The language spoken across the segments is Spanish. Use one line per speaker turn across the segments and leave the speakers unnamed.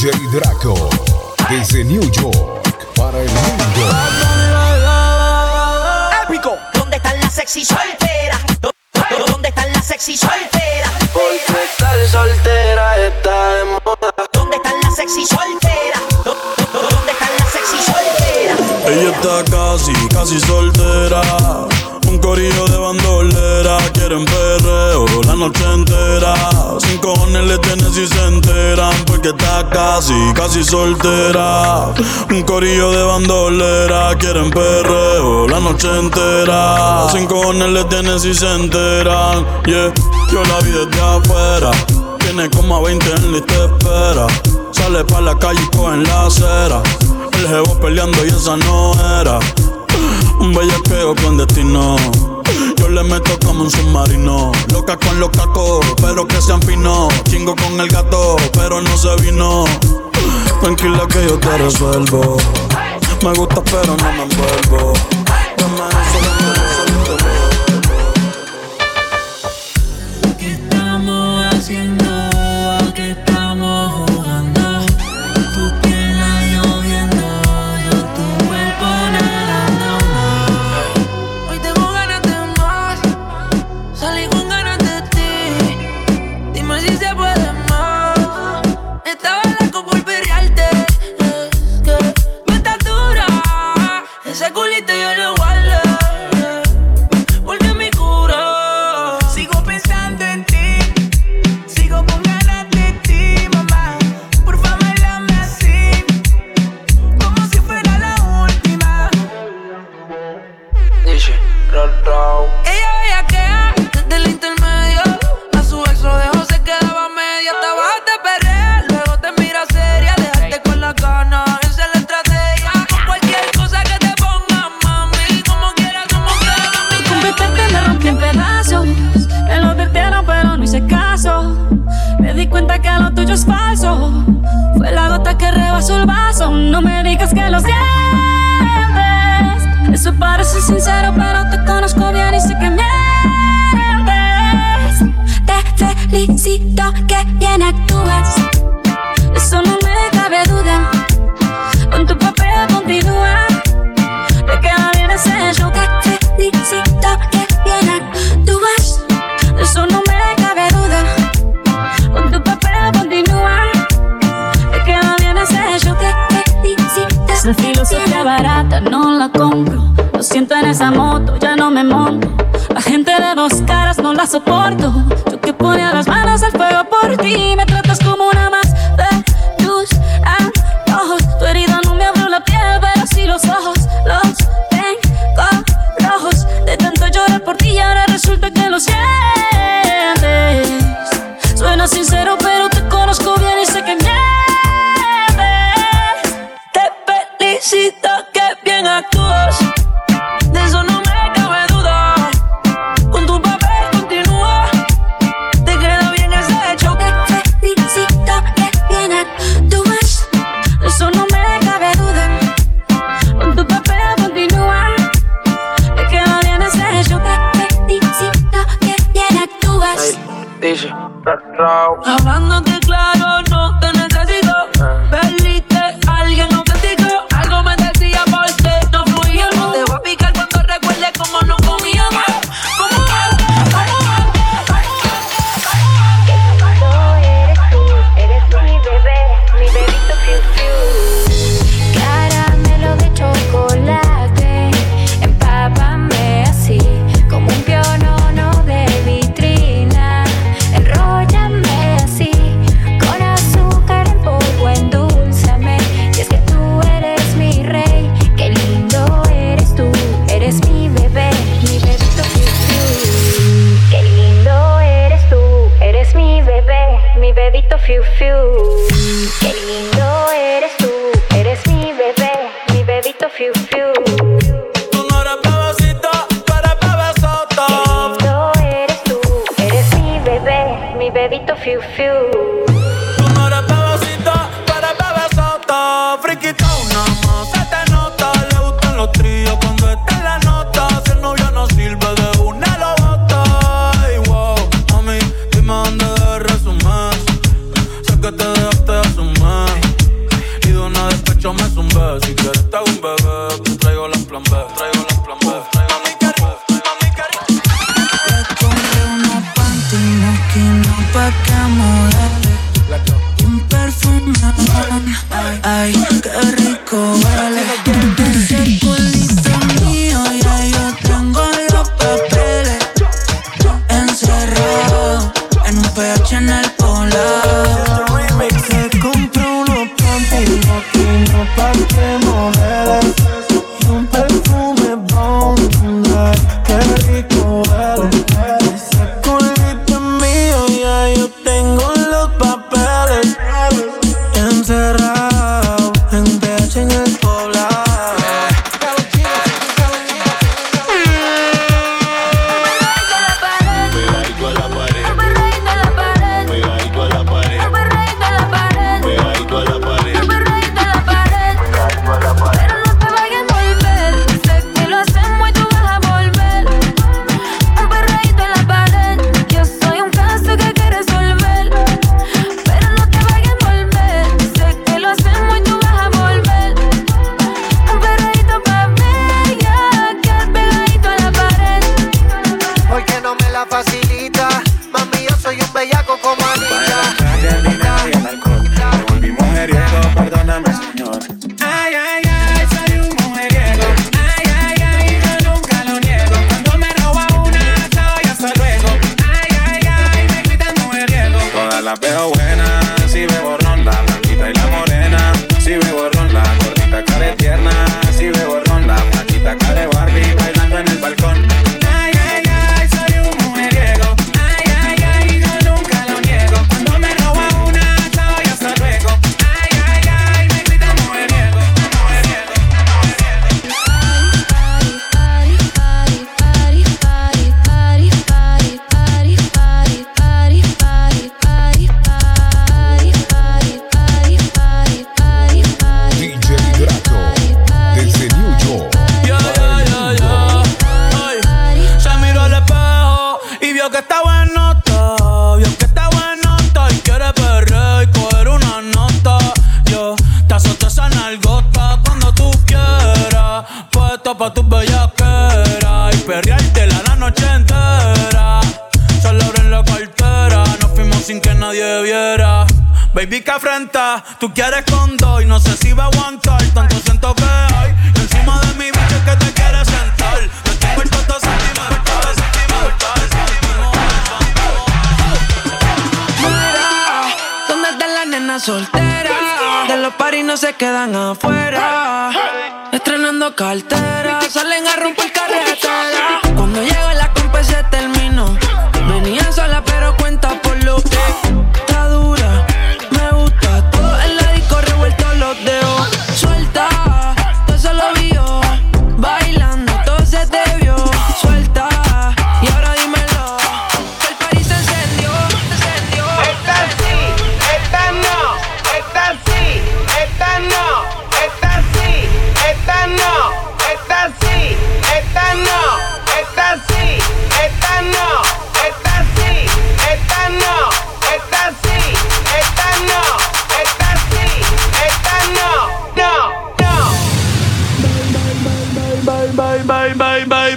DJ Draco, desde New York para el mundo.
Épico, ¿dónde están las sexy solteras? ¿Dónde están las sexy solteras?
Porque estar soltera está de moda.
¿Dónde están las sexy solteras? ¿Dónde están las sexy solteras?
Ella está casi, casi soltera. Un corillo de bandolera, quieren perreo la noche entera. Sin cojones le tienen si se enteran, porque está casi, casi soltera. Un corillo de bandolera, quieren perreo la noche entera. Sin cojones le tienen si se enteran, yeah. Yo la vi desde afuera, tiene como a 20 en lista de espera. Sale pa' la calle y coge en la acera. El jevo peleando y esa no era. Un bellaqueo con destino. Yo le meto como un submarino. Loca con los cacos, pero que sean finos. Chingo con el gato, pero no se vino. Tranquila que yo te resuelvo. Me gusta, pero no me envuelvo. Dame eso.
¿Qué estamos haciendo? Culito yo Te
felicito que bien actúas. Eso no me cabe duda. Con tu papel continúa. Te queda bien ese show Te felicito que bien actúas eso no me cabe duda Con tu papel continúa Te queda bien ese show Te felicito Esa filosofía barata no la compro Lo siento en esa moto, ya no me monto La gente de dos caras no la soporto ti Me tratas como una más de tus antojos. Tu herida no me abrió la piel, pero sí los ojos. Los tengo rojos. De tanto llorar por ti y ahora resulta que lo sientes. Suena sincero, pero te conozco bien y sé que mientes. Te felicito que bien actúas. De eso
Tú
no eres bebecita, tú eres bebesota. Friquita una más, se te nota. Le gustan los tríos cuando está en la nota. Si el novio no sirve de una lo bota. Ay, mami, dime dónde debes resumir. Sé que te dejaste de asumir. Y de una me. Si quieres te un bebé, te traigo las plan B. voy a Chanel si me voy pa' tus bellaqueras y perreártela la noche entera. Solo abren la cartera, nos fuimos sin que nadie viera. Baby, que afrenta, tú quieres con dos y no sé si va a aguantar tanto siento que hay. Encima de mi bicho es que te quieres sentar. Te tengo el toto sentimental, sentimental,
Mira, ¿dónde están las nenas solteras? De los paris no se quedan afuera. Estrenando cartera, salen a romper carretera. Cuando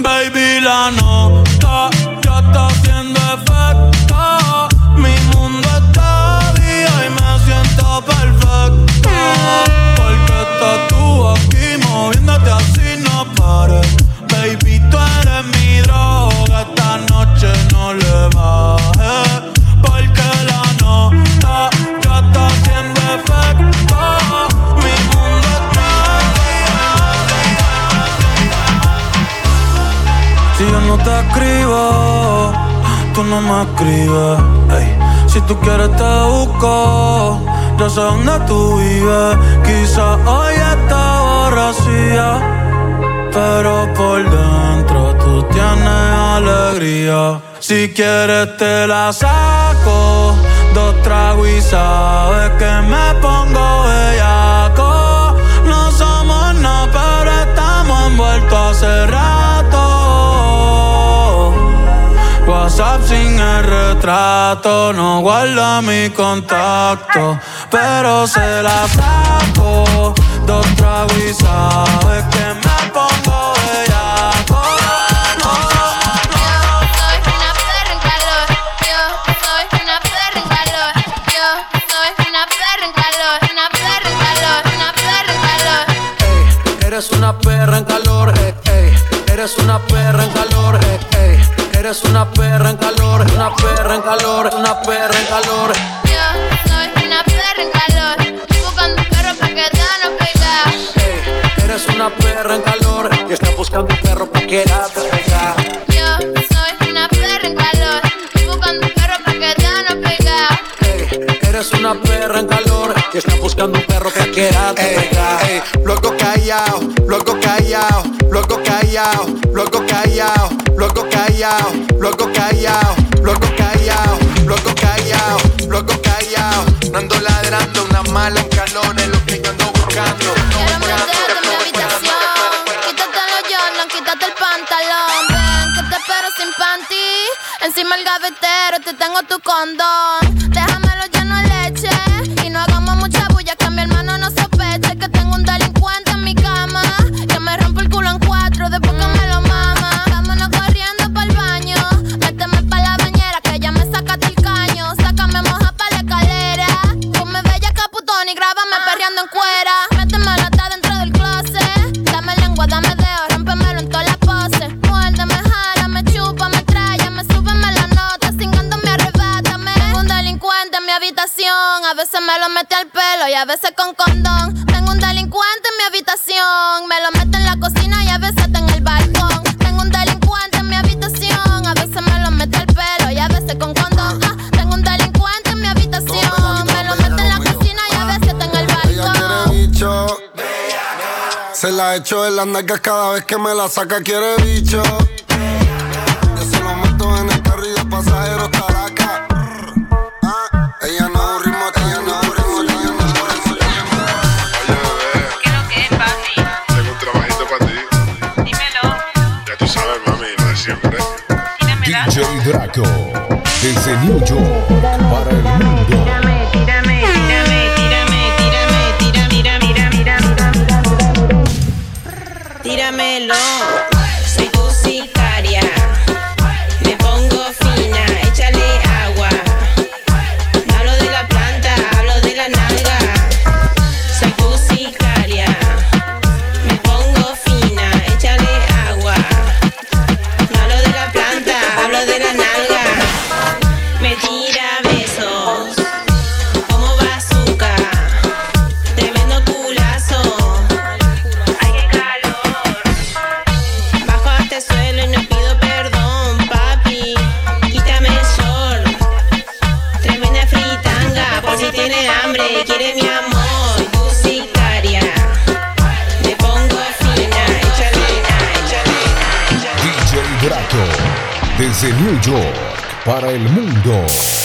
baby, la te escribo, tú no me escribes. ey. Si tú quieres te busco, yo sé dónde tú vives. Quizá hoy está borracía, pero por dentro tú tienes alegría. Si quieres te la saco, dos tragos y sabes que me pongo bellaco. No somos nada, pero estamos envueltos hace rato. WhatsApp sin el retrato, no guarda mi contacto, pero se la saco. Dos tragos sabes que me
perra en calor
y está buscando un perro para quedarte pegada.
Yo soy una perra en calor, buscando un perro pa' quedarnos pegados.
Ey, eres una perra en calor y está buscando un perro para quedarte
Ey,
pegada.
ey, luego callao, luego callao, luego callao, luego callao, luego callao, luego callao, luego callao, luego callao, luego callao. No ando ladrando, una mala en
tu condón. A veces con condón. Tengo un delincuente en mi habitación, me lo mete en la cocina y a veces está en el balcón. Tengo un delincuente en mi habitación, a veces me lo mete al pelo y a veces con condón. Ah, tengo un delincuente en mi habitación, me lo mete en la cocina y a veces está en el balcón.
bicho. Se la echo en las nalgas cada vez que me la saca, quiere bicho.
Draco, desde New York para el mundo.